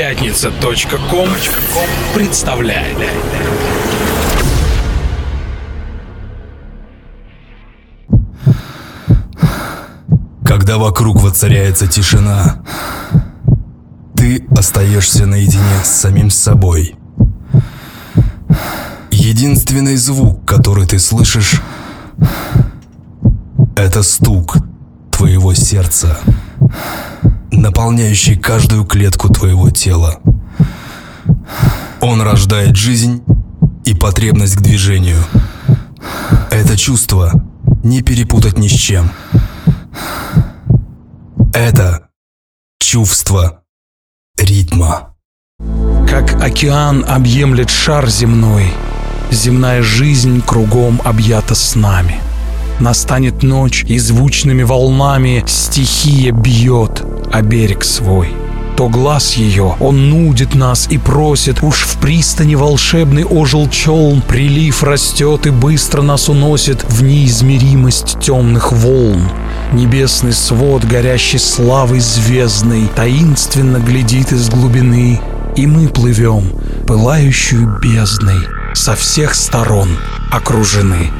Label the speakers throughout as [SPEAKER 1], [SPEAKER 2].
[SPEAKER 1] Пятница.ком представляет.
[SPEAKER 2] Когда вокруг воцаряется тишина, ты остаешься наедине с самим собой. Единственный звук, который ты слышишь, это стук твоего сердца, наполняющий каждую клетку твоего тела. Он рождает жизнь и потребность к движению. Это чувство не перепутать ни с чем. Это чувство ритма.
[SPEAKER 1] Как океан объемлет шар земной, Земная жизнь кругом объята с нами. Настанет ночь, и звучными волнами Стихия бьет о берег свой — то глаз ее. Он нудит нас и просит, уж в пристани волшебный ожил челн, прилив растет и быстро нас уносит в неизмеримость темных волн. Небесный свод, горящий славой звездной, таинственно глядит из глубины, и мы плывем, пылающую бездной, со всех сторон окружены.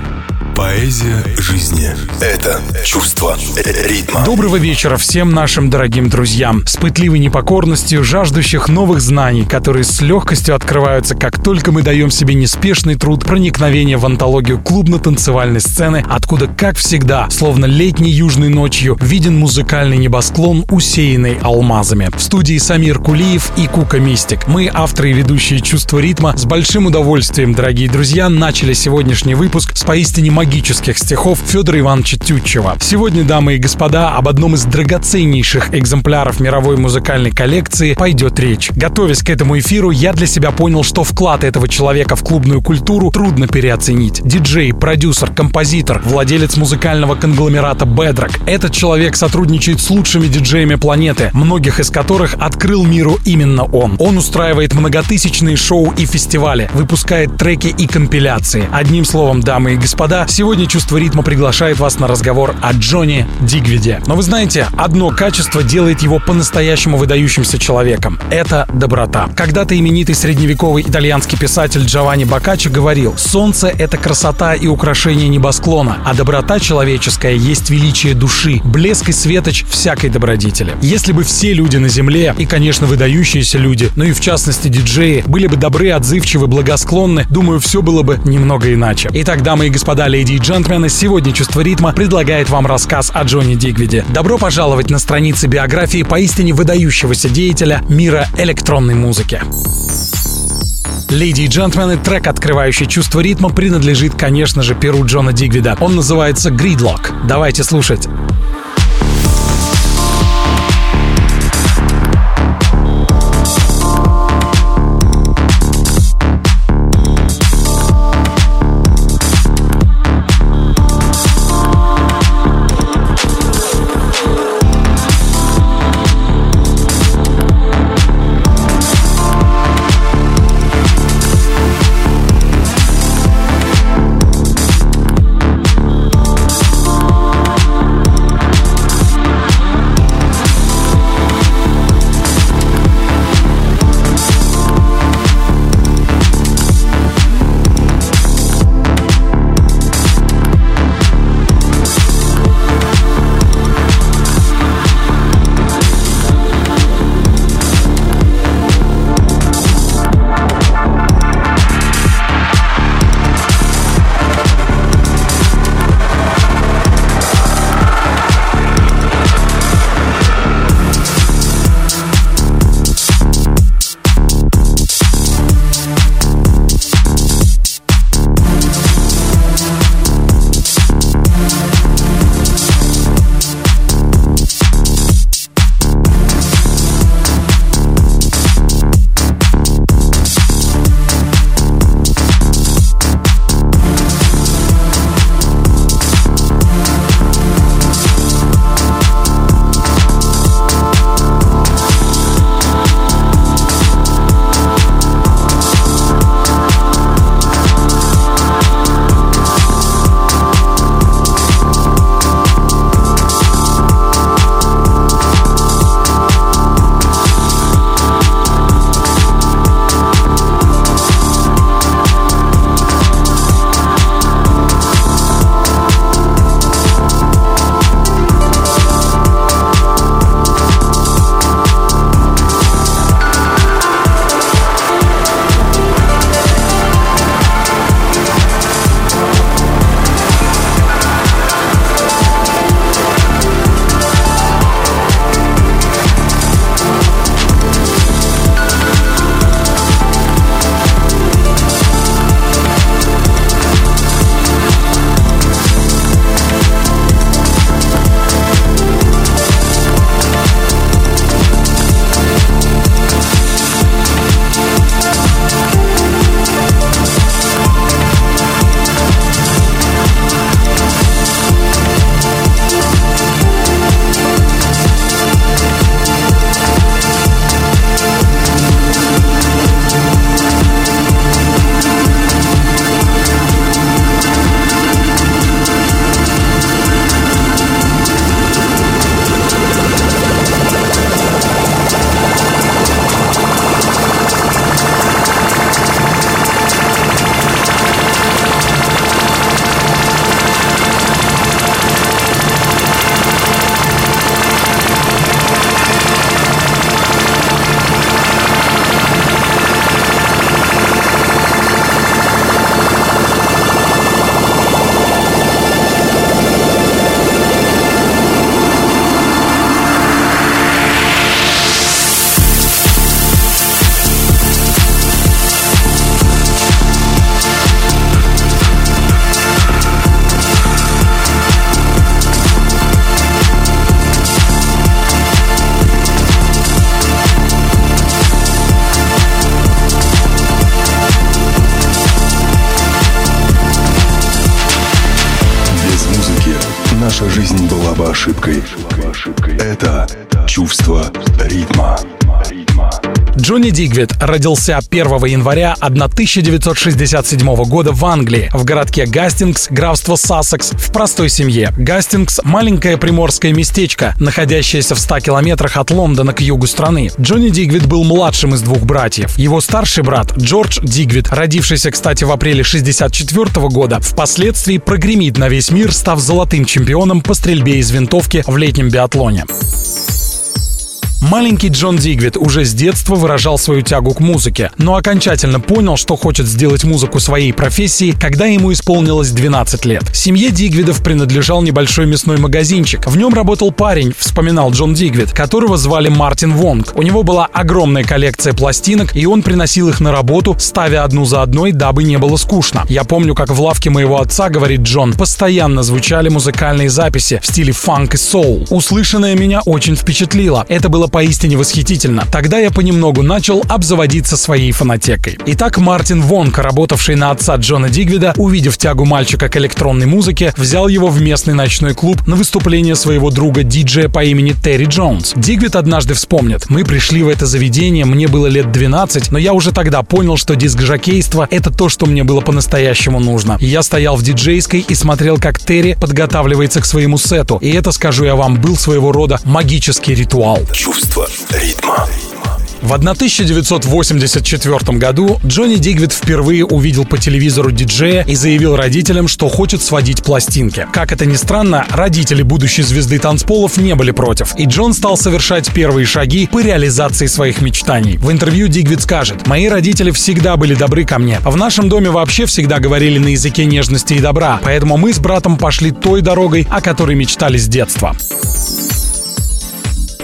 [SPEAKER 2] Поэзия жизни — это чувство ритма.
[SPEAKER 1] Доброго вечера всем нашим дорогим друзьям, с пытливой непокорностью, жаждущих новых знаний, которые с легкостью открываются, как только мы даем себе неспешный труд проникновения в антологию клубно-танцевальной сцены, откуда, как всегда, словно летней южной ночью, виден музыкальный небосклон, усеянный алмазами. В студии Самир Кулиев и Кука Мистик. Мы, авторы и ведущие «Чувство ритма», с большим удовольствием, дорогие друзья, начали сегодняшний выпуск с поистине магического магических стихов Федора Ивановича Тютчева. Сегодня, дамы и господа, об одном из драгоценнейших экземпляров мировой музыкальной коллекции пойдет речь. Готовясь к этому эфиру, я для себя понял, что вклад этого человека в клубную культуру трудно переоценить. Диджей, продюсер, композитор, владелец музыкального конгломерата Bedrock. Этот человек сотрудничает с лучшими диджеями планеты, многих из которых открыл миру именно он. Он устраивает многотысячные шоу и фестивали, выпускает треки и компиляции. Одним словом, дамы и господа, Сегодня «Чувство ритма» приглашает вас на разговор о Джонни Дигвиде. Но вы знаете, одно качество делает его по-настоящему выдающимся человеком. Это доброта. Когда-то именитый средневековый итальянский писатель Джованни Боккаччо говорил, «Солнце — это красота и украшение небосклона, а доброта человеческая есть величие души, блеск и светоч всякой добродетели». Если бы все люди на Земле, и, конечно, выдающиеся люди, ну и в частности диджеи, были бы добры, отзывчивы, благосклонны, думаю, все было бы немного иначе. Итак, дамы и господа, леди и джентльмены, сегодня «Чувство ритма» предлагает вам рассказ о Джонни Дигвиде. Добро пожаловать на страницы биографии поистине выдающегося деятеля мира электронной музыки. Леди и джентльмены, трек, открывающий чувство ритма, принадлежит, конечно же, перу Джона Дигвида. Он называется «Gridlock». Давайте слушать.
[SPEAKER 3] Это чувство ритма.
[SPEAKER 1] Джонни Дигвид родился 1 января 1967 года в Англии, в городке Гастингс, графство Сассекс, в простой семье. Гастингс — маленькое приморское местечко, находящееся в 100 километрах от Лондона к югу страны. Джонни Дигвид был младшим из двух братьев. Его старший брат, Джордж Дигвид, родившийся, кстати, в апреле 64 года, впоследствии прогремит на весь мир, став золотым чемпионом по стрельбе из винтовки в летнем биатлоне. Маленький Джон Дигвид уже с детства выражал свою тягу к музыке, но окончательно понял, что хочет сделать музыку своей профессией, когда ему исполнилось 12 лет. Семье Дигвидов принадлежал небольшой мясной магазинчик. В нем работал парень, вспоминал Джон Дигвид, которого звали Мартин Вонг. У него была огромная коллекция пластинок, и он приносил их на работу, ставя одну за одной, дабы не было скучно. Я помню, как в лавке моего отца, говорит Джон, постоянно звучали музыкальные записи в стиле фанк и соул. Услышанное меня очень впечатлило. Это было поистине восхитительно. Тогда я понемногу начал обзаводиться своей фонотекой. Итак, Мартин Вонка, работавший на отца Джона Дигвида, увидев тягу мальчика к электронной музыке, взял его в местный ночной клуб на выступление своего друга диджея по имени Терри Джонс. Дигвид однажды вспомнит. Мы пришли в это заведение, мне было лет 12, но я уже тогда понял, что диск-жокейство — это то, что мне было по-настоящему нужно. Я стоял в диджейской и смотрел, как Терри подготавливается к своему сету. И это, скажу я вам, был своего рода магический ритуал.
[SPEAKER 3] Чувство чувство ритма.
[SPEAKER 1] В 1984 году Джонни Дигвид впервые увидел по телевизору диджея и заявил родителям, что хочет сводить пластинки. Как это ни странно, родители будущей звезды танцполов не были против, и Джон стал совершать первые шаги по реализации своих мечтаний. В интервью Дигвид скажет, «Мои родители всегда были добры ко мне. В нашем доме вообще всегда говорили на языке нежности и добра, поэтому мы с братом пошли той дорогой, о которой мечтали с детства».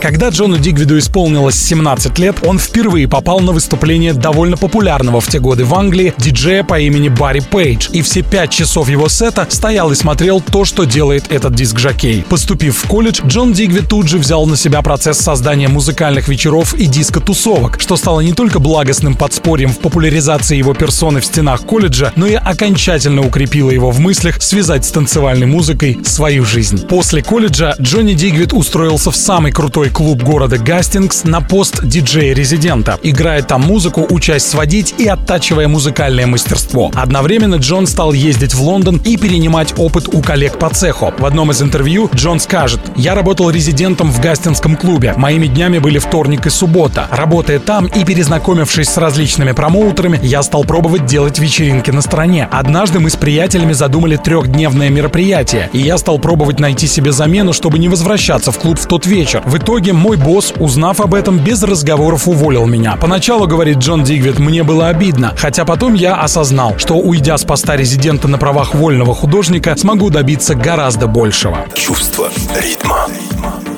[SPEAKER 1] Когда Джону Дигвиду исполнилось 17 лет, он впервые попал на выступление довольно популярного в те годы в Англии диджея по имени Барри Пейдж, и все пять часов его сета стоял и смотрел то, что делает этот диск-жокей. Поступив в колледж, Джон Дигвид тут же взял на себя процесс создания музыкальных вечеров и диско-тусовок, что стало не только благостным подспорьем в популяризации его персоны в стенах колледжа, но и окончательно укрепило его в мыслях связать с танцевальной музыкой свою жизнь. После колледжа Джонни Дигвид устроился в самый крутой клуб города Гастингс на пост диджея-резидента. Играя там музыку, учась сводить и оттачивая музыкальное мастерство. Одновременно Джон стал ездить в Лондон и перенимать опыт у коллег по цеху. В одном из интервью Джон скажет, «Я работал резидентом в Гастингском клубе. Моими днями были вторник и суббота. Работая там и перезнакомившись с различными промоутерами, я стал пробовать делать вечеринки на стороне. Однажды мы с приятелями задумали трехдневное мероприятие, и я стал пробовать найти себе замену, чтобы не возвращаться в клуб в тот вечер. В итоге итоге мой босс, узнав об этом, без разговоров уволил меня. Поначалу, говорит Джон Дигвид, мне было обидно, хотя потом я осознал, что уйдя с поста резидента на правах вольного художника, смогу добиться гораздо большего.
[SPEAKER 3] Чувство ритма.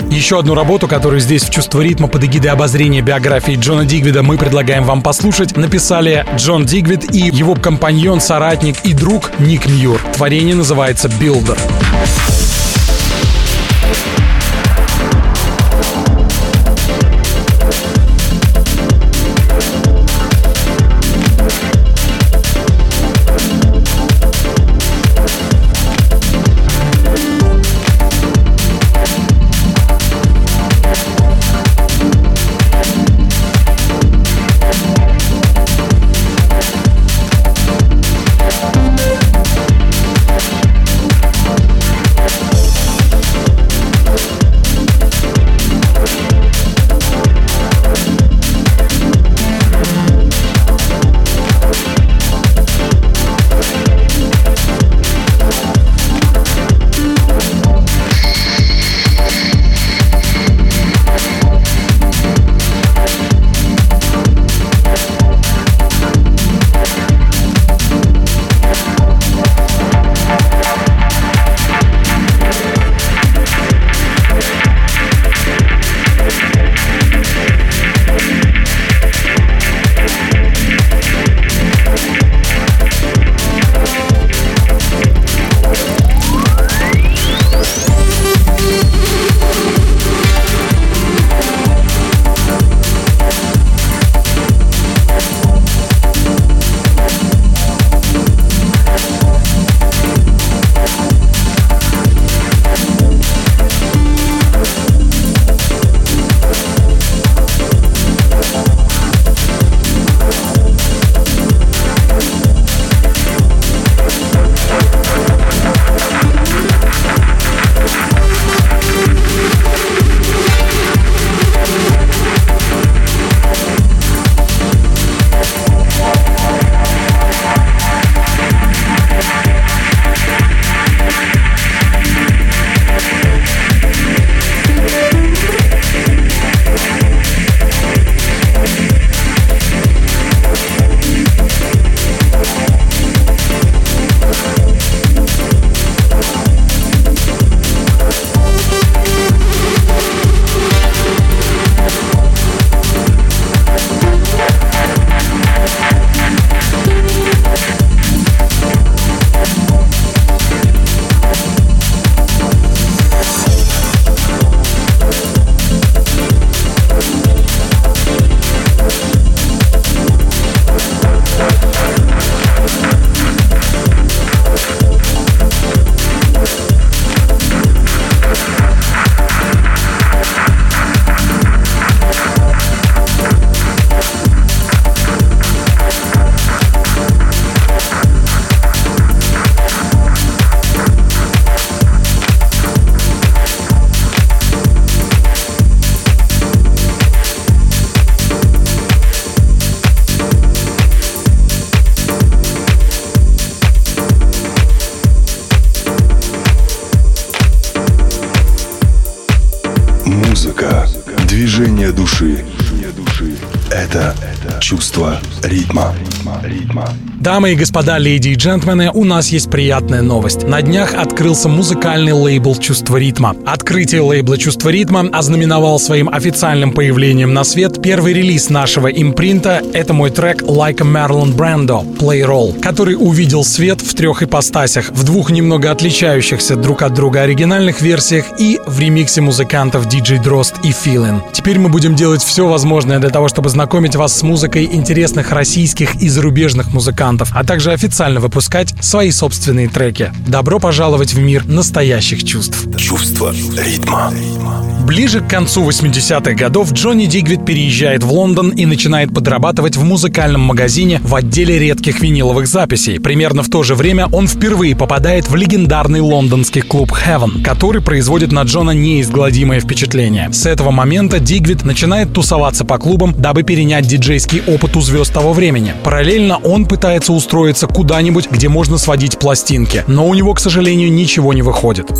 [SPEAKER 1] Еще одну работу, которую здесь в «Чувство ритма» под эгидой обозрения биографии Джона Дигвида мы предлагаем вам послушать, написали Джон Дигвид и его компаньон, соратник и друг Ник Мьюр. Творение называется «Билдер».
[SPEAKER 3] Это
[SPEAKER 1] Дамы и господа, леди и джентльмены, у нас есть приятная новость. На днях открылся музыкальный лейбл «Чувство ритма». Открытие лейбла «Чувство ритма» ознаменовал своим официальным появлением на свет первый релиз нашего импринта. Это мой трек «Like a Marilyn Brando» «Play Roll», который увидел свет в трех ипостасях, в двух немного отличающихся друг от друга оригинальных версиях и в ремиксе музыкантов DJ Дрозд и Филин. Теперь мы будем делать все возможное для того, чтобы знакомить вас с музыкой интересных российских и зарубежных музыкантов, а также официально выпускать свои собственные треки. Добро пожаловать в мир настоящих чувств.
[SPEAKER 3] Чувство ритма.
[SPEAKER 1] Ближе к концу 80-х годов Джонни Дигвид переезжает в Лондон и начинает подрабатывать в музыкальном магазине в отделе редких виниловых записей. Примерно в то же время он впервые попадает в легендарный лондонский клуб Heaven, который производит на Джона неизгладимое впечатление. С этого момента Дигвид начинает тусоваться по клубам, дабы перенять диджейский опыт у звезд того времени. Параллельно он пытается устроиться куда-нибудь, где можно сводить пластинки, но у него, к сожалению, ничего не выходит.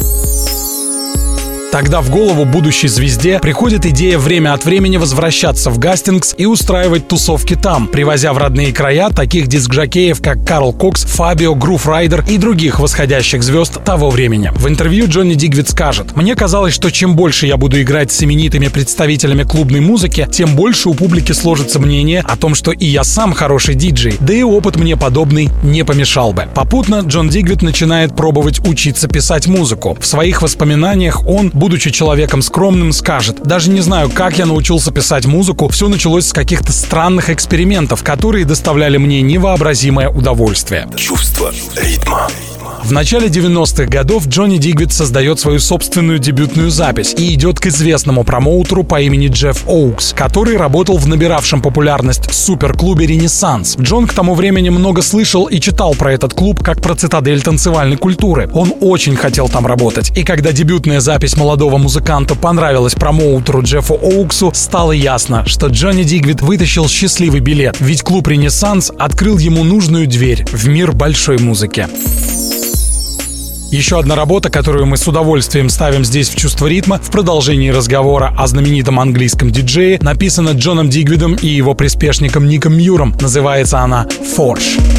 [SPEAKER 1] Тогда в голову будущей звезде приходит идея время от времени возвращаться в Гастингс и устраивать тусовки там, привозя в родные края таких диск-жокеев, как Карл Кокс, Фабио, Грув Райдер и других восходящих звезд того времени. В интервью Джонни Дигвид скажет, «Мне казалось, что чем больше я буду играть с именитыми представителями клубной музыки, тем больше у публики сложится мнение о том, что и я сам хороший диджей, да и опыт мне подобный не помешал бы». Попутно Джон Дигвид начинает пробовать учиться писать музыку. В своих воспоминаниях он будучи человеком скромным, скажет, даже не знаю, как я научился писать музыку, все началось с каких-то странных экспериментов, которые доставляли мне невообразимое удовольствие.
[SPEAKER 3] Чувство ритма.
[SPEAKER 1] В начале 90-х годов Джонни Дигвид создает свою собственную дебютную запись и идет к известному промоутеру по имени Джефф Оукс, который работал в набиравшем популярность суперклубе «Ренессанс». Джон к тому времени много слышал и читал про этот клуб как про цитадель танцевальной культуры. Он очень хотел там работать. И когда дебютная запись молодого музыканта понравилась промоутеру Джеффу Оуксу, стало ясно, что Джонни Дигвид вытащил счастливый билет, ведь клуб «Ренессанс» открыл ему нужную дверь в мир большой музыки. Еще одна работа, которую мы с удовольствием ставим здесь в чувство ритма, в продолжении разговора о знаменитом английском диджее, написана Джоном Дигвидом и его приспешником Ником Мьюром. Называется она «Forge».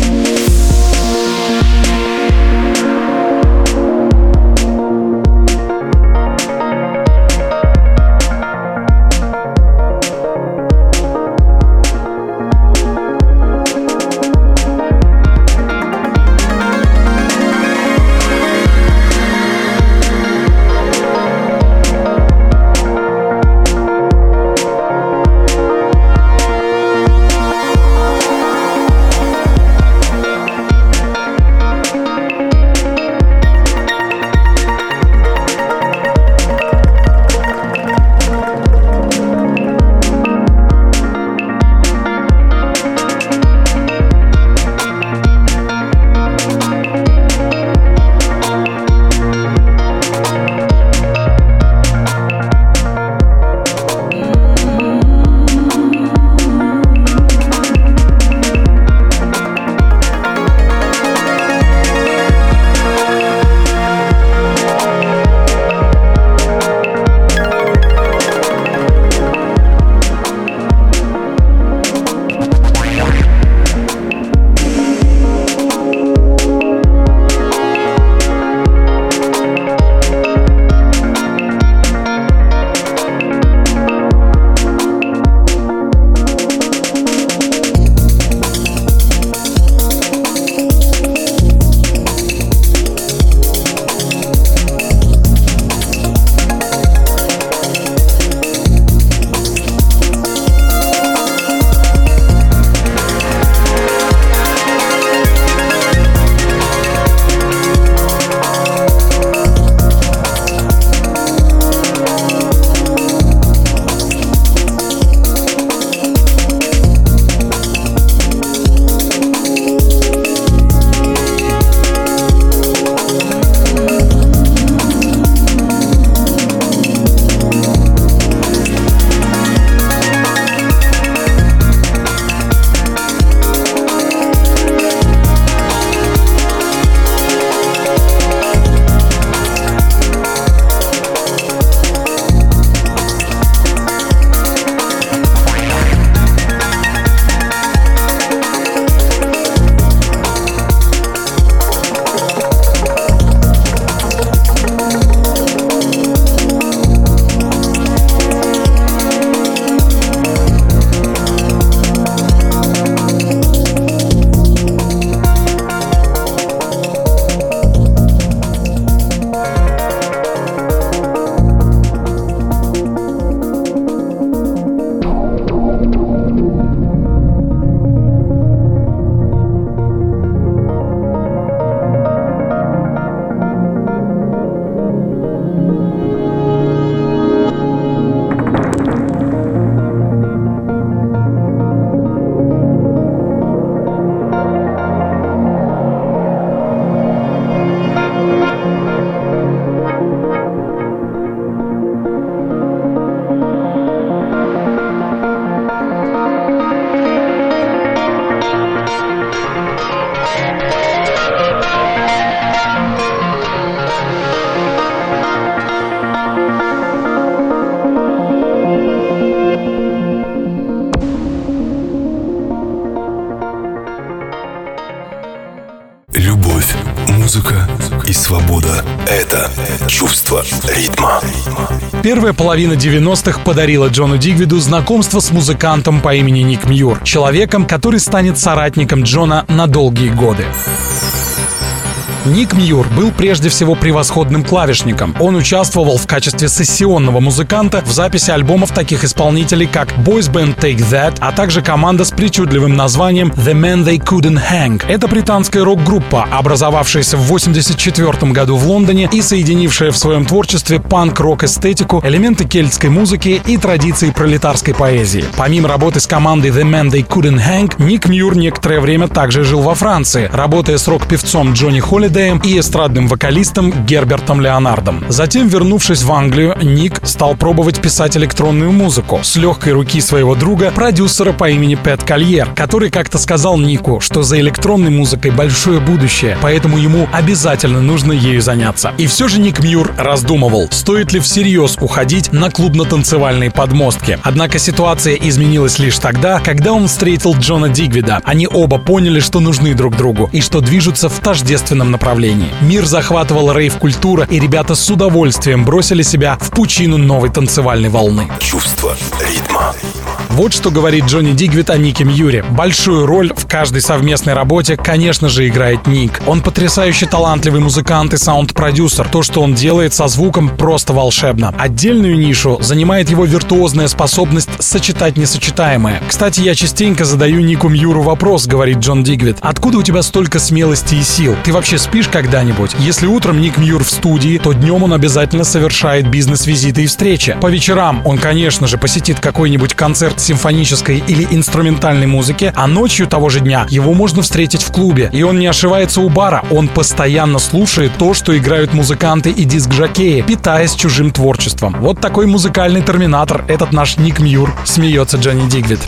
[SPEAKER 1] Первая половина 90-х подарила Джону Дигвиду знакомство с музыкантом по имени Ник Мьюр, человеком, который станет соратником Джона на долгие годы. Ник Мьюр был прежде всего превосходным клавишником. Он участвовал в качестве сессионного музыканта в записи альбомов таких исполнителей, как Boys Band Take That, а также команда с причудливым названием The Man They Couldn't Hang. Это британская рок-группа, образовавшаяся в 1984 году в Лондоне и соединившая в своем творчестве панк-рок-эстетику, элементы кельтской музыки и традиции пролетарской поэзии. Помимо работы с командой The Man They Couldn't Hang, Ник Мьюр некоторое время также жил во Франции, работая с рок-певцом Джонни Холли Холидеем и эстрадным вокалистом Гербертом Леонардом. Затем, вернувшись в Англию, Ник стал пробовать писать электронную музыку с легкой руки своего друга, продюсера по имени Пэт Кольер, который как-то сказал Нику, что за электронной музыкой большое будущее, поэтому ему обязательно нужно ею заняться. И все же Ник Мьюр раздумывал, стоит ли всерьез уходить на клубно-танцевальные подмостки. Однако ситуация изменилась лишь тогда, когда он встретил Джона Дигвида. Они оба поняли, что нужны друг другу и что движутся в тождественном направлении направлении. Мир захватывал рейв-культура, и ребята с удовольствием бросили себя в пучину новой танцевальной волны.
[SPEAKER 3] Чувство ритма.
[SPEAKER 1] Вот что говорит Джонни Дигвит о Нике Мьюре. Большую роль в каждой совместной работе, конечно же, играет Ник. Он потрясающе талантливый музыкант и саунд-продюсер. То, что он делает со звуком, просто волшебно. Отдельную нишу занимает его виртуозная способность сочетать несочетаемое. Кстати, я частенько задаю Нику Мьюру вопрос, говорит Джон Дигвит. Откуда у тебя столько смелости и сил? Ты вообще спишь когда-нибудь? Если утром Ник Мьюр в студии, то днем он обязательно совершает бизнес-визиты и встречи. По вечерам он, конечно же, посетит какой-нибудь концерт симфонической или инструментальной музыки, а ночью того же дня его можно встретить в клубе. И он не ошивается у бара, он постоянно слушает то, что играют музыканты и диск-жокеи, питаясь чужим творчеством. Вот такой музыкальный терминатор этот наш Ник Мьюр, смеется Джонни Дигвид.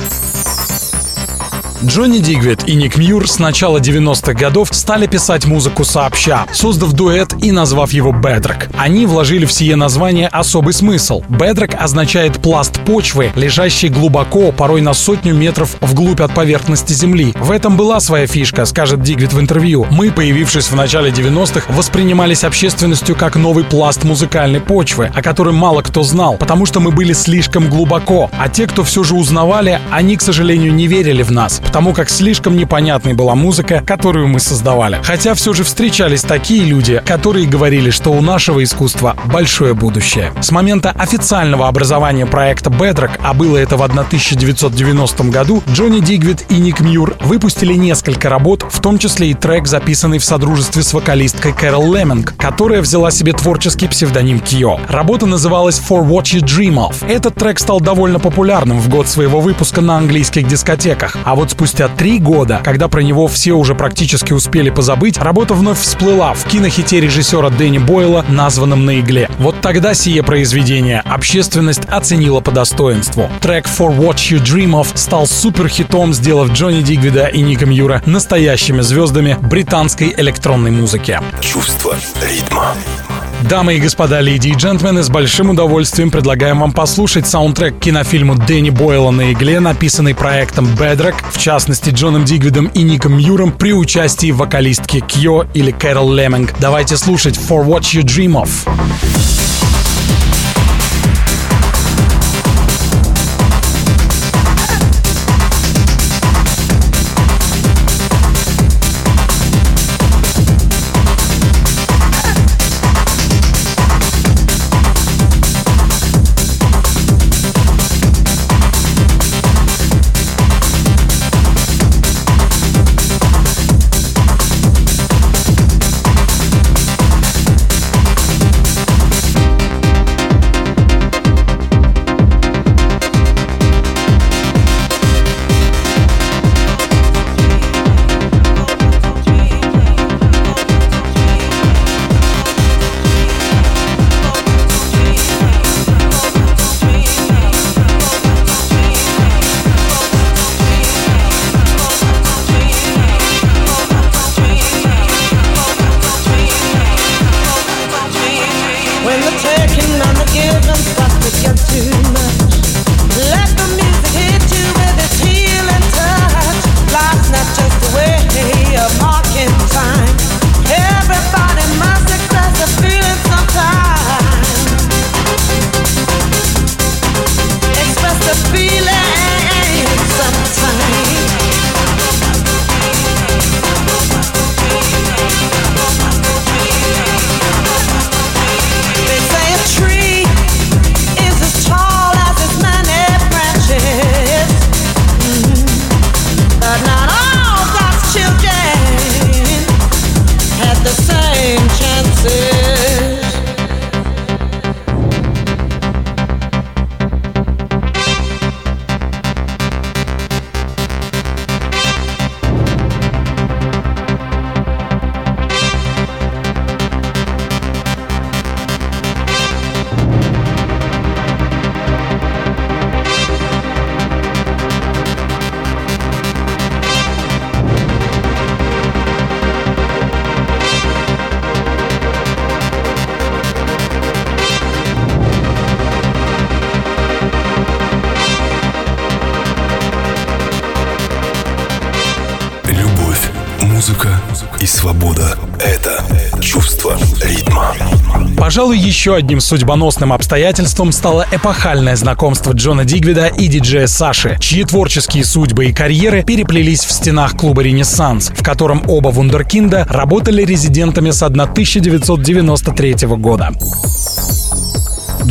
[SPEAKER 1] Джонни Дигвид и Ник Мьюр с начала 90-х годов стали писать музыку сообща, создав дуэт и назвав его Bedrock. Они вложили в сие название особый смысл. Bedrock означает пласт почвы, лежащий глубоко, порой на сотню метров вглубь от поверхности Земли. В этом была своя фишка, скажет Дигвид в интервью. Мы, появившись в начале 90-х, воспринимались общественностью как новый пласт музыкальной почвы, о котором мало кто знал, потому что мы были слишком глубоко. А те, кто все же узнавали, они, к сожалению, не верили в нас, потому как слишком непонятной была музыка, которую мы создавали. Хотя все же встречались такие люди, которые говорили, что у нашего искусства большое будущее. С момента официального образования проекта Bedrock, а было это в 1990 году, Джонни Дигвид и Ник Мьюр выпустили несколько работ, в том числе и трек, записанный в содружестве с вокалисткой Кэрол Леминг, которая взяла себе творческий псевдоним Кио. Работа называлась For What You Dream Of. Этот трек стал довольно популярным в год своего выпуска на английских дискотеках, а вот спустя три года, когда про него все уже практически успели позабыть, работа вновь всплыла в кинохите режиссера Дэнни Бойла, названном «На игле». Вот тогда сие произведение общественность оценила по достоинству. Трек «For What You Dream Of» стал суперхитом, сделав Джонни Дигвида и Ника Мьюра настоящими звездами британской электронной музыки.
[SPEAKER 3] Чувство ритма.
[SPEAKER 1] Дамы и господа, леди и джентльмены, с большим удовольствием предлагаем вам послушать саундтрек к кинофильму Дэнни Бойла на игле, написанный проектом Bedrock, в частности Джоном Дигвидом и Ником Мьюром при участии вокалистки Кьо или Кэрол Леминг. Давайте слушать For What You Dream Of. Пожалуй, еще одним судьбоносным обстоятельством стало эпохальное знакомство Джона Дигвида и диджея Саши, чьи творческие судьбы и карьеры переплелись в стенах клуба «Ренессанс», в котором оба вундеркинда работали резидентами с 1993 года.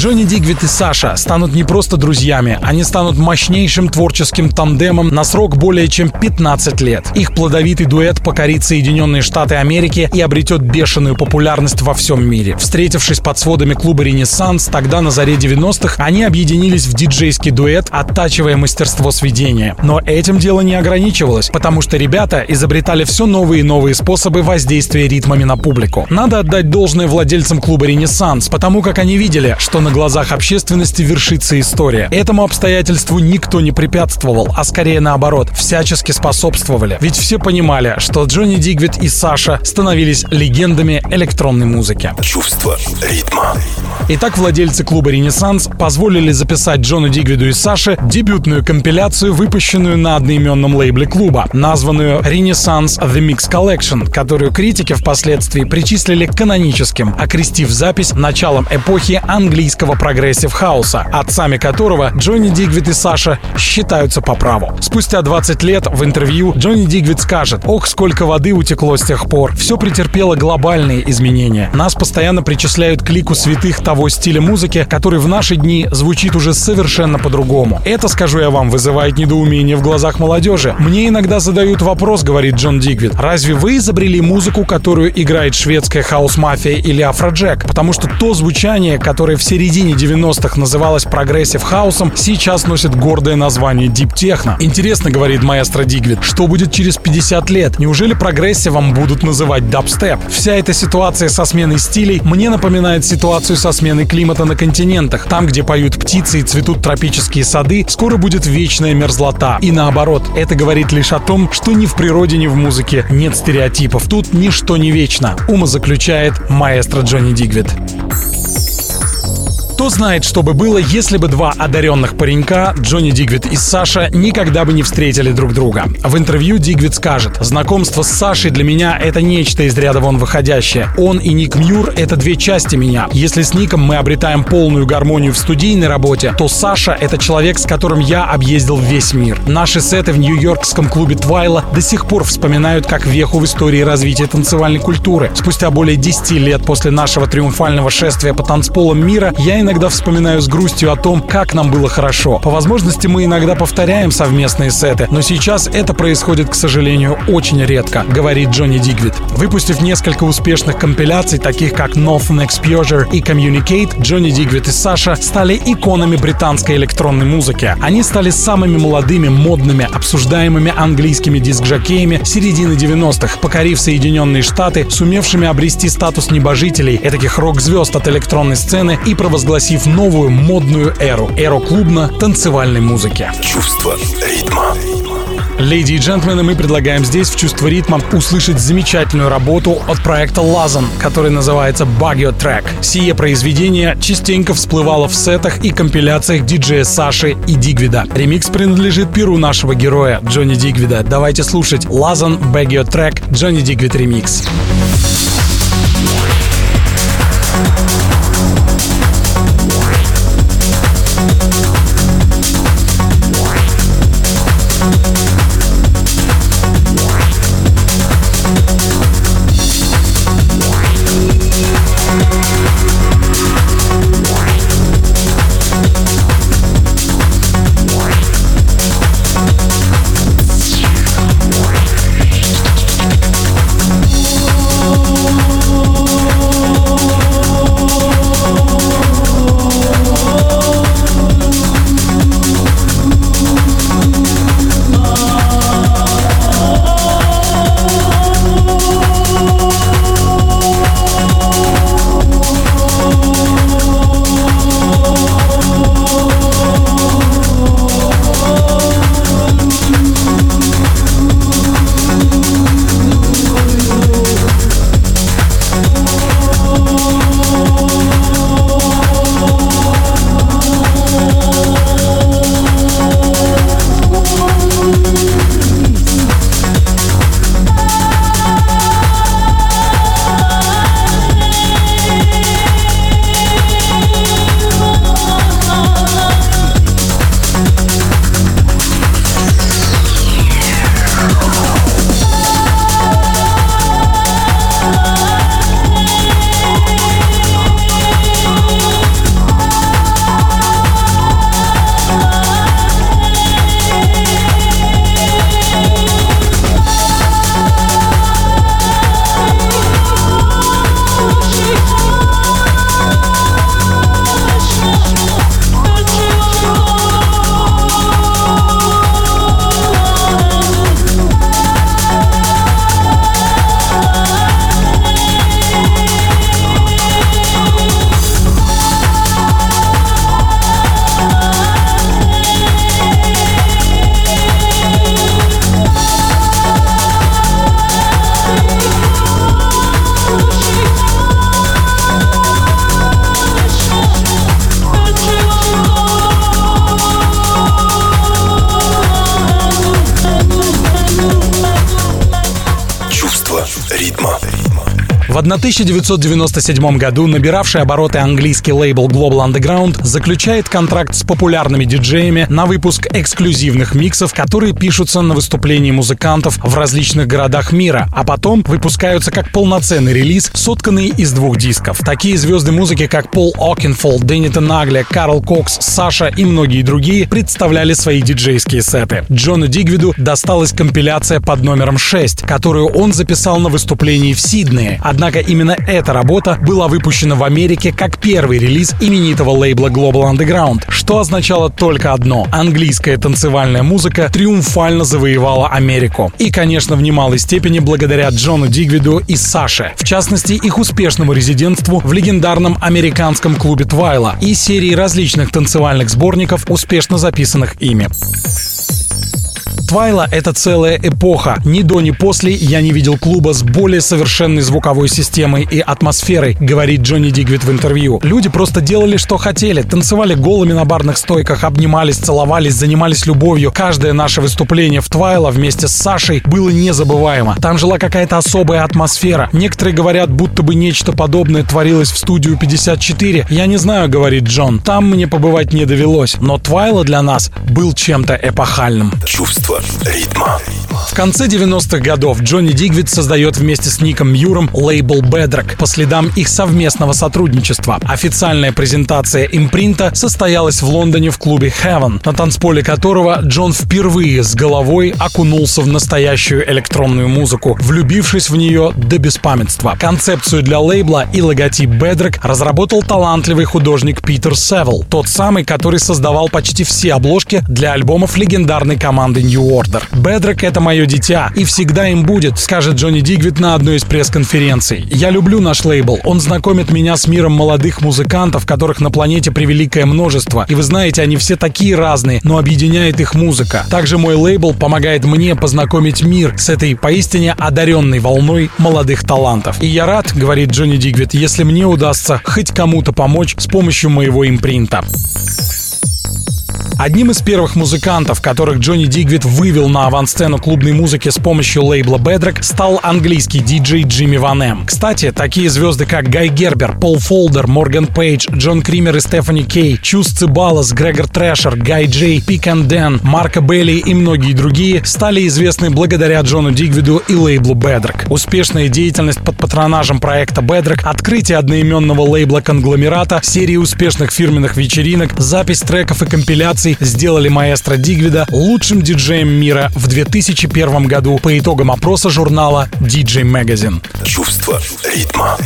[SPEAKER 1] Джонни Дигвит и Саша станут не просто друзьями, они станут мощнейшим творческим тандемом на срок более чем 15 лет. Их плодовитый дуэт покорит Соединенные Штаты Америки и обретет бешеную популярность во всем мире. Встретившись под сводами клуба «Ренессанс», тогда на заре 90-х, они объединились в диджейский дуэт, оттачивая мастерство сведения. Но этим дело не ограничивалось, потому что ребята изобретали все новые и новые способы воздействия ритмами на публику. Надо отдать должное владельцам клуба «Ренессанс», потому как они видели, что на глазах общественности вершится история. Этому обстоятельству никто не препятствовал, а скорее наоборот, всячески способствовали. Ведь все понимали, что Джонни Дигвид и Саша становились легендами электронной музыки.
[SPEAKER 3] Чувство ритма.
[SPEAKER 1] Итак, владельцы клуба «Ренессанс» позволили записать Джону Дигвиду и Саше дебютную компиляцию, выпущенную на одноименном лейбле клуба, названную «Renaissance The Mix Collection», которую критики впоследствии причислили к каноническим, окрестив запись началом эпохи английского прогрессив хауса, отцами которого Джонни Дигвид и Саша считаются по праву. Спустя 20 лет в интервью Джонни Дигвид скажет «Ох, сколько воды утекло с тех пор. Все претерпело глобальные изменения. Нас постоянно причисляют к лику святых того стиля музыки, который в наши дни звучит уже совершенно по-другому. Это, скажу я вам, вызывает недоумение в глазах молодежи. Мне иногда задают вопрос, говорит Джон Дигвид, разве вы изобрели музыку, которую играет шведская хаус-мафия или Afrojack? Потому что то звучание, которое в середине 90-х называлось прогрессив хаусом, сейчас носит гордое название дип техно. Интересно, говорит маэстро Дигвид, что будет через 50 лет? Неужели прогрессивом будут называть дабстеп? Вся эта ситуация со сменой стилей мне напоминает ситуацию со сменой климата на континентах. Там, где поют птицы и цветут тропические сады, скоро будет вечная мерзлота. И наоборот, это говорит лишь о том, что ни в природе, ни в музыке нет стереотипов. Тут ничто не вечно. Ума заключает маэстро Джонни Дигвид. Кто знает, что бы было, если бы два одаренных паренька, Джонни Дигвид и Саша, никогда бы не встретили друг друга. В интервью Дигвид скажет, знакомство с Сашей для меня это нечто из ряда вон выходящее. Он и Ник Мьюр — это две части меня. Если с Ником мы обретаем полную гармонию в студийной работе, то Саша — это человек, с которым я объездил весь мир. Наши сеты в нью-йоркском клубе Твайла до сих пор вспоминают как веху в истории развития танцевальной культуры. Спустя более 10 лет после нашего триумфального шествия по танцполам мира, я иногда иногда вспоминаю с грустью о том, как нам было хорошо. По возможности мы иногда повторяем совместные сеты, но сейчас это происходит, к сожалению, очень редко, говорит Джонни Дигвид. Выпустив несколько успешных компиляций, таких как Northern Exposure и Communicate, Джонни Дигвид и Саша стали иконами британской электронной музыки. Они стали самыми молодыми, модными, обсуждаемыми английскими диск-жокеями середины 90-х, покорив Соединенные Штаты, сумевшими обрести статус небожителей, этаких рок-звезд от электронной сцены и провозгласив провозгласив новую модную эру, эру клубно-танцевальной музыки.
[SPEAKER 3] Чувство ритма.
[SPEAKER 1] Леди и джентльмены, мы предлагаем здесь в «Чувство ритма» услышать замечательную работу от проекта Lazan, который называется Baggio Track. Сие произведение частенько всплывало в сетах и компиляциях диджея Саши и Дигвида. Ремикс принадлежит перу нашего героя Джонни Дигвида. Давайте слушать Lazan Baggio Track Джонни Дигвид ремикс. 1997 году набиравший обороты английский лейбл Global Underground заключает контракт с популярными диджеями на выпуск эксклюзивных миксов, которые пишутся на выступлении музыкантов в различных городах мира, а потом выпускаются как полноценный релиз, сотканный из двух дисков. Такие звезды музыки, как Пол Окенфолд, Дэнни Тенаглия, Карл Кокс, Саша и многие другие представляли свои диджейские сеты. Джону Дигвиду досталась компиляция под номером 6, которую он записал на выступлении в Сиднее. Однако именно эта работа была выпущена в Америке как первый релиз именитого лейбла Global Underground, что означало только одно — английская танцевальная музыка триумфально завоевала Америку. И, конечно, в немалой степени благодаря Джону Дигвиду и Саше, в частности, их успешному резидентству в легендарном американском клубе Твайла и серии различных танцевальных сборников, успешно записанных ими. Твайла — это целая эпоха. Ни до, ни после я не видел клуба с более совершенной звуковой системой и атмосферой, говорит Джонни Дигвит в интервью. Люди просто делали, что хотели. Танцевали голыми на барных стойках, обнимались, целовались, занимались любовью. Каждое наше выступление в Твайла вместе с Сашей было незабываемо. Там жила какая-то особая атмосфера. Некоторые говорят, будто бы нечто подобное творилось в студию 54. Я не знаю, говорит Джон. Там мне побывать не довелось. Но Твайла для нас был чем-то эпохальным.
[SPEAKER 3] Чувство ритма.
[SPEAKER 1] В конце 90-х годов Джонни Дигвид создает вместе с Ником Мьюром лейбл Bedrock по следам их совместного сотрудничества. Официальная презентация импринта состоялась в Лондоне в клубе Heaven, на танцполе которого Джон впервые с головой окунулся в настоящую электронную музыку, влюбившись в нее до беспамятства. Концепцию для лейбла и логотип Bedrock разработал талантливый художник Питер Севел, тот самый, который создавал почти все обложки для альбомов легендарной команды New Order. Bedrock — это мое дитя, и всегда им будет, скажет Джонни Дигвид на одной из пресс-конференций. Я люблю наш лейбл. Он знакомит меня с миром молодых музыкантов, которых на планете превеликое множество. И вы знаете, они все такие разные, но объединяет их музыка. Также мой лейбл помогает мне познакомить мир с этой поистине одаренной волной молодых талантов. И я рад, говорит Джонни Дигвид, если мне удастся хоть кому-то помочь с помощью моего импринта. Одним из первых музыкантов, которых Джонни Дигвид вывел на авансцену клубной музыки с помощью лейбла Bedrock, стал английский диджей Джимми Ван Эм. Кстати, такие звезды, как Гай Гербер, Пол Фолдер, Морган Пейдж, Джон Кример и Стефани Кей, Чус Себальос, Грегор Трешер, Гай Джей, Pig and Dan, Марко Бейли и многие другие стали известны благодаря Джону Дигвиду и лейблу Bedrock. Успешная деятельность под патронажем проекта Bedrock, открытие одноименного лейбла конгломерата, серии успешных фирменных вечеринок, запись треков и компиляций композиций сделали маэстро Дигвида лучшим диджеем мира в 2001 году по итогам опроса журнала DJ Magazine.
[SPEAKER 3] Чувство ритма.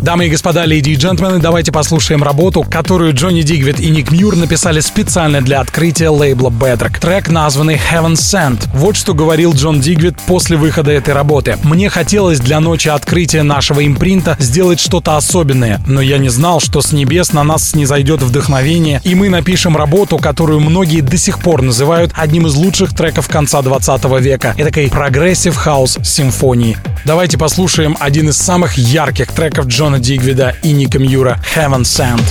[SPEAKER 1] Дамы и господа, леди и джентльмены, давайте послушаем работу, которую Джонни Дигвид и Ник Мьюр написали специально для открытия лейбла Bedrock. Трек, названный Heaven Sent. Вот что говорил Джон Дигвид после выхода этой работы. «Мне хотелось для ночи открытия нашего импринта сделать что-то особенное, но я не знал, что с небес на нас снизойдет вдохновение, и мы напишем работу, которую многие до сих пор называют одним из лучших треков конца 20 века. Это такой progressive house симфонии. Давайте послушаем один из самых ярких треков Джона Дигвида и Ника Мьюра «Heaven Sent».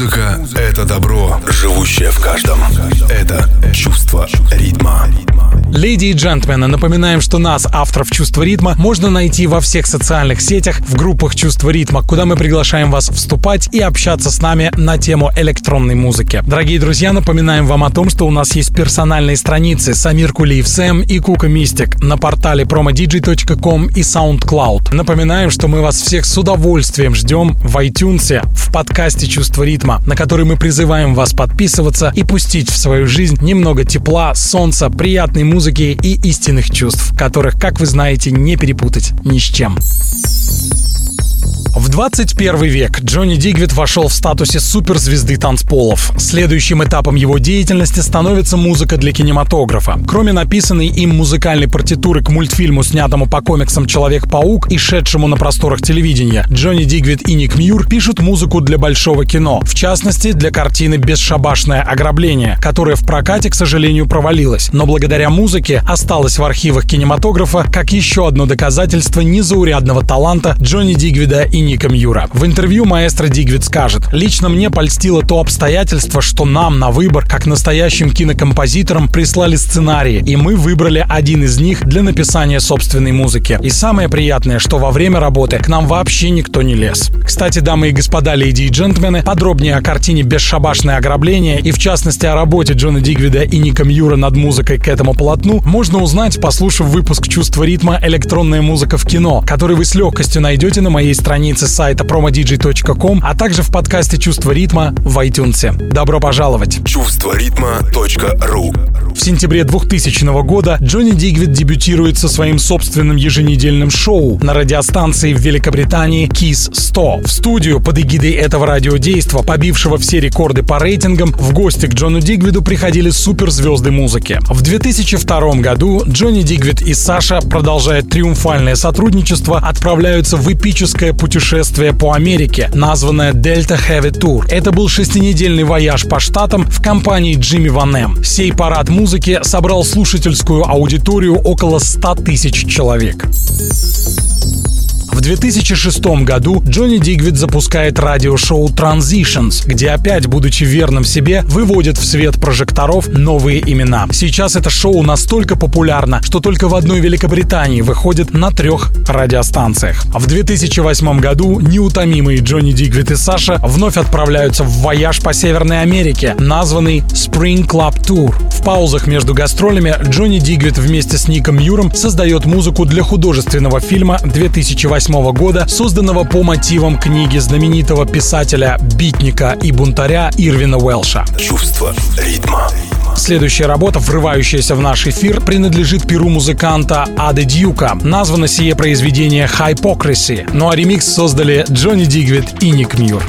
[SPEAKER 3] Музыка — это добро, живущее в каждом. Это чувство ритма.
[SPEAKER 1] Леди и джентльмены, напоминаем, что нас, авторов «Чувства ритма», можно найти во всех социальных сетях, в группах «Чувство ритма», куда мы приглашаем вас вступать и общаться с нами на тему электронной музыки. Дорогие друзья, напоминаем вам о том, что у нас есть персональные страницы Самир Кулиев Сэм и Кука Мистик на портале promodj.com и SoundCloud. Напоминаем, что мы вас всех с удовольствием ждем в iTunes, в подкасте «Чувство ритма», на который мы призываем вас подписываться и пустить в свою жизнь немного тепла, солнца, приятной музыки музыки и истинных чувств, которых, как вы знаете, не перепутать ни с чем. В 21 век Джонни Дигвид вошел в статусе суперзвезды танцполов. Следующим этапом его деятельности становится музыка для кинематографа. Кроме написанной им музыкальной партитуры к мультфильму, снятому по комиксам «Человек-паук» и шедшему на просторах телевидения, Джонни Дигвид и Ник Мьюр пишут музыку для большого кино. В частности, для картины «Бесшабашное ограбление», которая в прокате, к сожалению, провалилась. Но благодаря музыке осталась в архивах кинематографа как еще одно доказательство незаурядного таланта Джонни Дигвида и Ником Юра. В интервью маэстро Дигвид скажет, «Лично мне польстило то обстоятельство, что нам на выбор, как настоящим кинокомпозиторам, прислали сценарии, и мы выбрали один из них для написания собственной музыки. И самое приятное, что во время работы к нам вообще никто не лез. Кстати, дамы и господа, леди и джентльмены, подробнее о картине «Бесшабашное ограбление» и в частности о работе Джона Дигвида и Ника Мьюра над музыкой к этому полотну можно узнать, послушав выпуск «Чувство ритма. Электронная музыка в кино», который вы с легкостью найдете на моей странице странице сайта promodj.com, а также в подкасте «Чувство ритма» в iTunes. Добро пожаловать!
[SPEAKER 3] Чувство ритма.ру
[SPEAKER 1] В сентябре 2000 года Джонни Дигвид дебютирует со своим собственным еженедельным шоу на радиостанции в Великобритании Kiss 100. В студию под эгидой этого радиодейства, побившего все рекорды по рейтингам, в гости к Джону Дигвиду приходили суперзвезды музыки. В 2002 году Джонни Дигвид и Саша, продолжая триумфальное сотрудничество, отправляются в эпическое путешествие путешествие по Америке, названное Delta Heavy Tour. Это был шестинедельный вояж по штатам в компании Джимми Ван Эм. Сей парад музыки собрал слушательскую аудиторию около 100 тысяч человек. В 2006 году Джонни Дигвид запускает радиошоу Transitions, где опять, будучи верным себе, выводит в свет прожекторов новые имена. Сейчас это шоу настолько популярно, что только в одной Великобритании выходит на трех радиостанциях. В 2008 году неутомимые Джонни Дигвид и Саша вновь отправляются в вояж по Северной Америке, названный Spring Club Tour. В паузах между гастролями Джонни Дигвид вместе с Ником Юром создает музыку для художественного фильма 2008 2008 года, созданного по мотивам книги знаменитого писателя, битника и бунтаря Ирвина Уэлша.
[SPEAKER 3] Чувство ритма.
[SPEAKER 1] Следующая работа, врывающаяся в наш эфир, принадлежит перу музыканта Ады Дьюка. Названо сие произведение «Hypocrisy», ну а ремикс создали Джонни Дигвид и Ник Мьюр.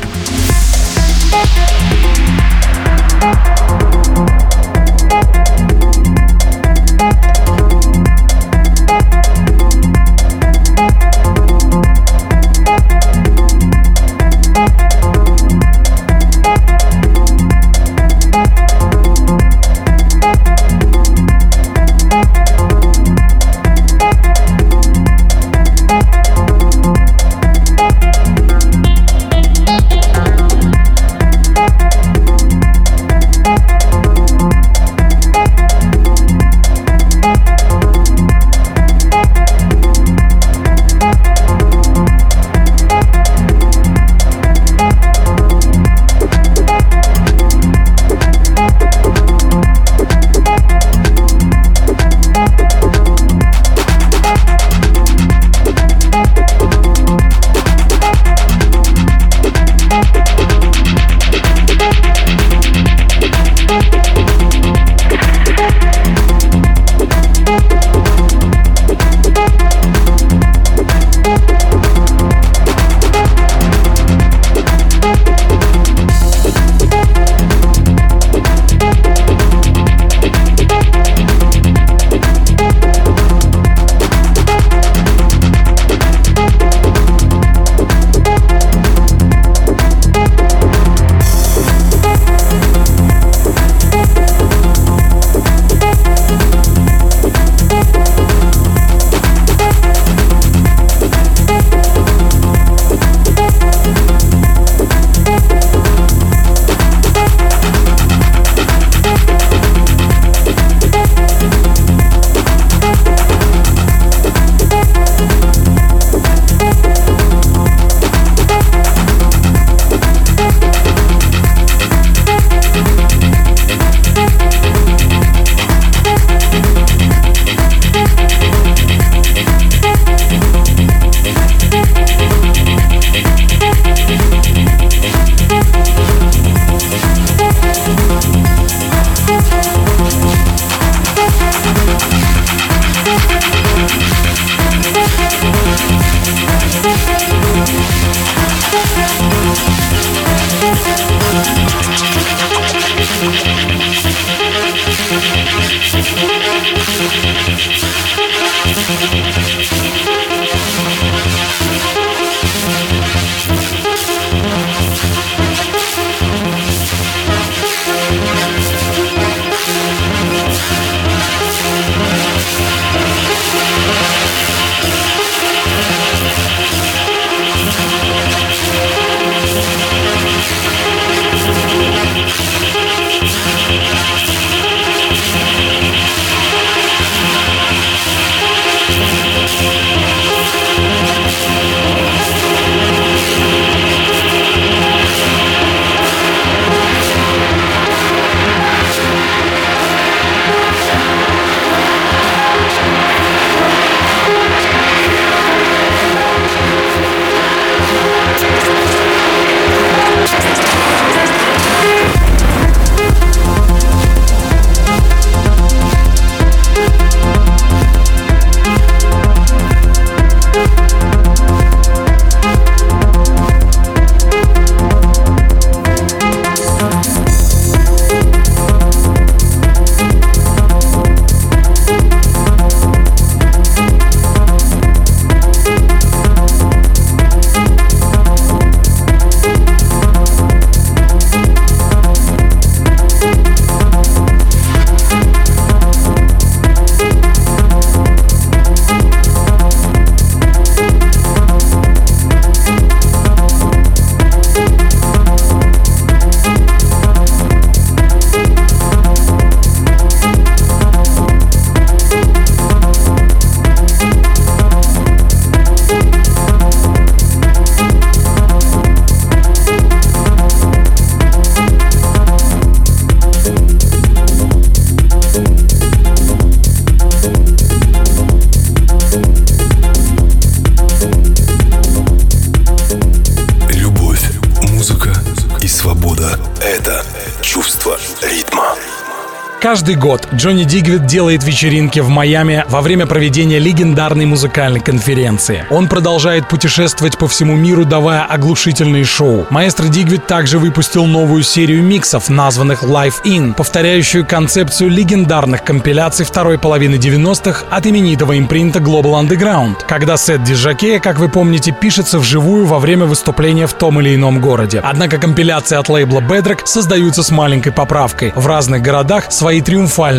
[SPEAKER 1] Каждый год Джонни Дигвид делает вечеринки в Майами во время проведения легендарной музыкальной конференции. Он продолжает путешествовать по всему миру, давая оглушительные шоу. Маэстро Дигвид также выпустил новую серию миксов, названных Live In, повторяющую концепцию легендарных компиляций второй половины 90-х от именитого импринта Global Underground, когда сет диджакея, как вы помните, пишется вживую во время выступления в том или ином городе. Однако компиляции от лейбла Bedrock создаются с маленькой поправкой. В разных городах свои Свои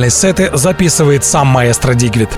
[SPEAKER 1] триумфальные сеты записывает сам маэстро Дигвид.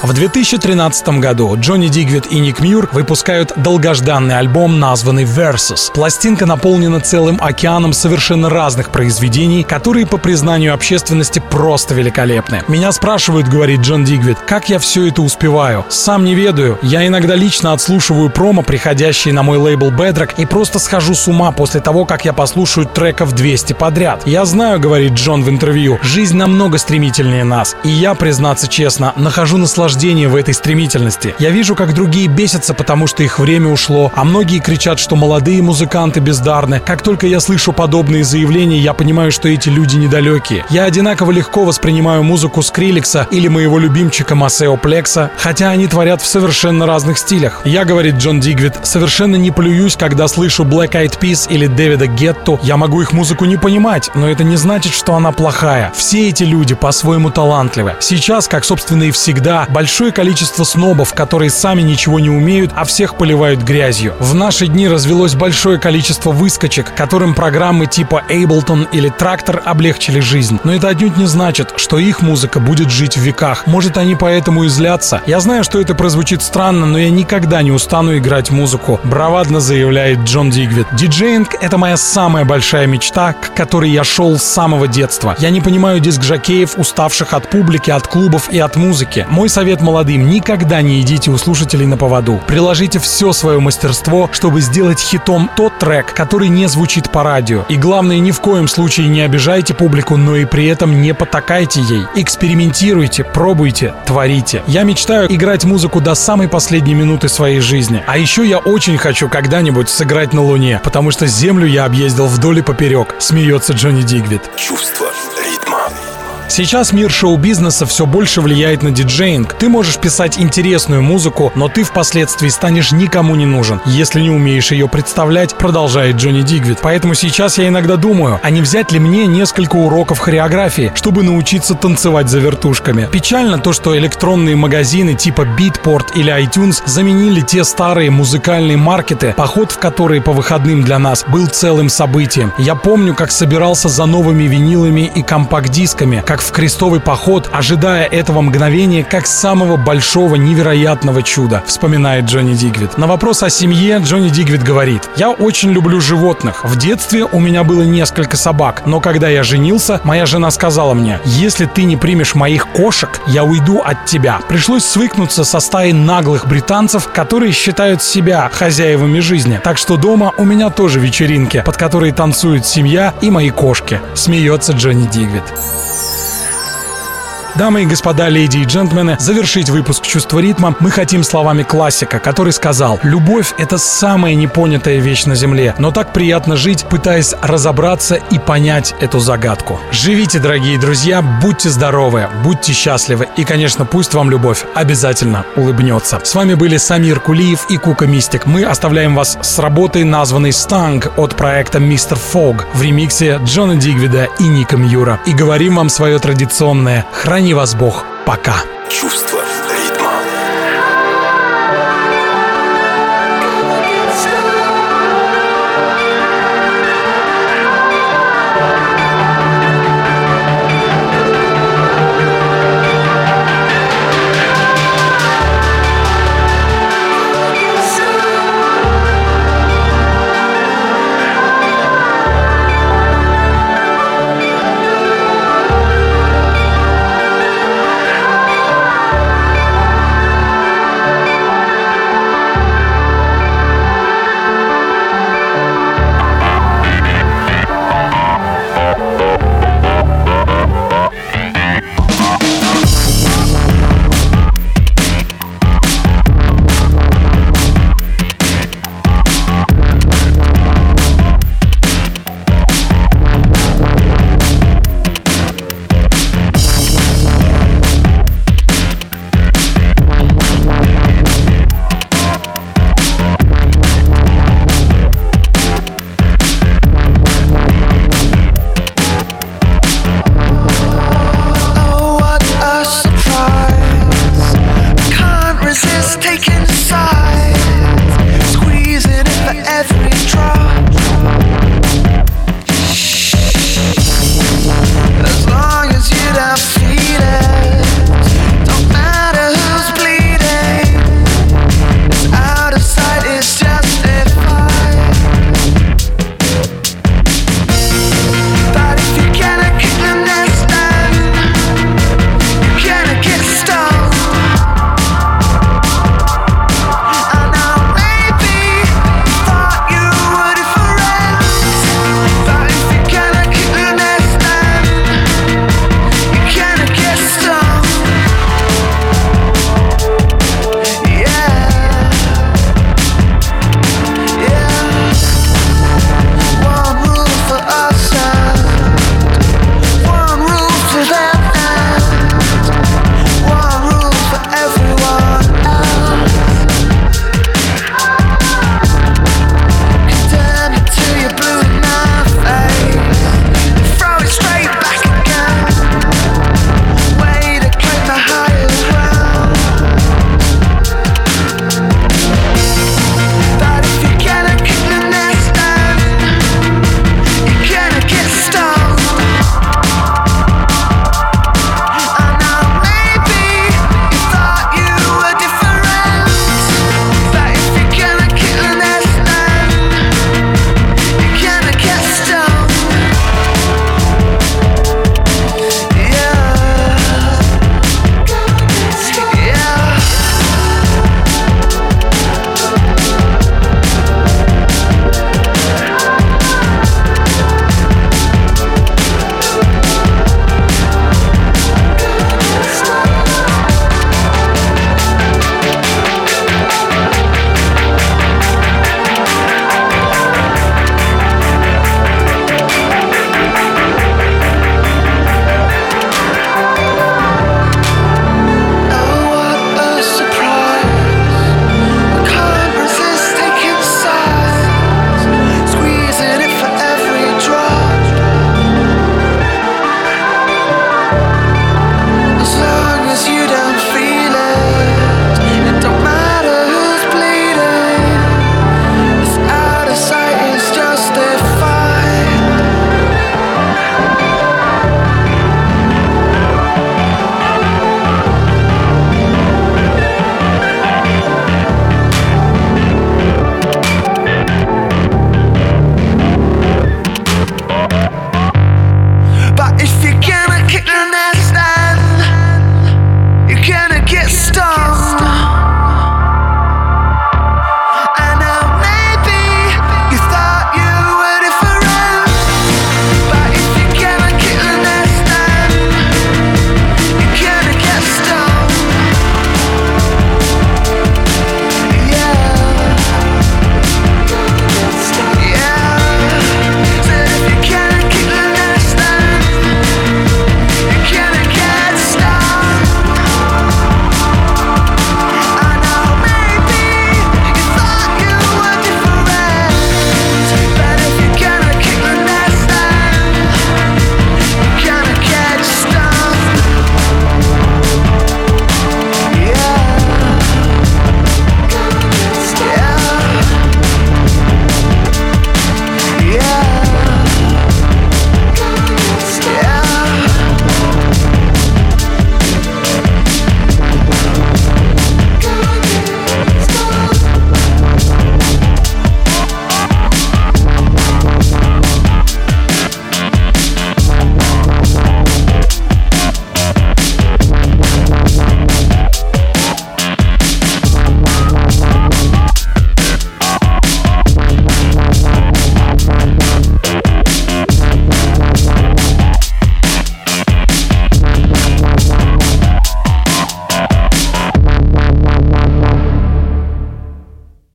[SPEAKER 1] В 2013 году Джонни Дигвид и Ник Мьюр выпускают долгожданный альбом, названный Versus. Пластинка наполнена целым океаном совершенно разных произведений, которые, по признанию общественности, просто великолепны. Меня спрашивают, говорит Джон Дигвид, как я все это успеваю. Сам не ведаю. Я иногда лично отслушиваю промо, приходящие на мой лейбл Bedrock, и просто схожу с ума после того, как я послушаю треков 200 подряд. Я знаю, говорит Джон в интервью, жизнь намного стремительнее нас. И я, признаться честно, нахожу наслаждение наслаждение в этой стремительности. Я вижу, как другие бесятся, потому что их время ушло, а многие кричат, что молодые музыканты бездарны. Как только я слышу подобные заявления, я понимаю, что эти люди недалекие. Я одинаково легко воспринимаю музыку Скриликса или моего любимчика Масео Плекса, хотя они творят в совершенно разных стилях. Я, говорит Джон Дигвид, совершенно не плююсь, когда слышу Black Eyed Peas или Дэвида Гетту. Я могу их музыку не понимать, но это не значит, что она плохая. Все эти люди по-своему талантливы. Сейчас, как собственно и всегда, большое количество снобов, которые сами ничего не умеют, а всех поливают грязью. В наши дни развелось большое количество выскочек, которым программы типа Ableton или Трактор облегчили жизнь. Но это отнюдь не значит, что их музыка будет жить в веках. Может, они поэтому и злятся. Я знаю, что это прозвучит странно, но я никогда не устану играть музыку, бравадно заявляет Джон Дигвид. Диджеинг — это моя самая большая мечта, к которой я шел с самого детства. Я не понимаю диск-жокеев, уставших от публики, от клубов и от музыки. Мой совет совет молодым, никогда не идите у слушателей на поводу. Приложите все свое мастерство, чтобы сделать хитом тот трек, который не звучит по радио. И главное, ни в коем случае не обижайте публику, но и при этом не потакайте ей. Экспериментируйте, пробуйте, творите. Я мечтаю играть музыку до самой последней минуты своей жизни. А еще я очень хочу когда-нибудь сыграть на Луне, потому что Землю я объездил вдоль и поперек, смеется Джонни Дигвид.
[SPEAKER 3] Чувство ритма.
[SPEAKER 1] Сейчас мир шоу-бизнеса все больше влияет на диджеинг. Ты можешь писать интересную музыку, но ты впоследствии станешь никому не нужен, если не умеешь ее представлять, продолжает Джонни Дигвид. Поэтому сейчас я иногда думаю, а не взять ли мне несколько уроков хореографии, чтобы научиться танцевать за вертушками. Печально то, что электронные магазины типа Beatport или iTunes заменили те старые музыкальные маркеты, поход в которые по выходным для нас был целым событием. Я помню, как собирался за новыми винилами и компакт-дисками, как в крестовый поход, ожидая этого мгновения как самого большого невероятного чуда, вспоминает Джонни Дигвид. На вопрос о семье Джонни Дигвид говорит, «Я очень люблю животных. В детстве у меня было несколько собак, но когда я женился, моя жена сказала мне, если ты не примешь моих кошек, я уйду от тебя. Пришлось свыкнуться со стаей наглых британцев, которые считают себя хозяевами жизни. Так что дома у меня тоже вечеринки, под которые танцуют семья и мои кошки. Смеется Джонни Дигвид. Дамы и господа, леди и джентльмены, завершить выпуск «Чувство ритма» мы хотим словами классика, который сказал «Любовь — это самая непонятая вещь на Земле, но так приятно жить, пытаясь разобраться и понять эту загадку». Живите, дорогие друзья, будьте здоровы, будьте счастливы и, конечно, пусть вам любовь обязательно улыбнется. С вами были Самир Кулиев и Кука Мистик. Мы оставляем вас с работой, названной «Станг» от проекта «Мистер Фог» в ремиксе Джона Дигвида и Ника Мьюра. И говорим вам свое традиционное «Храни вас Бог. Пока.
[SPEAKER 3] Чувство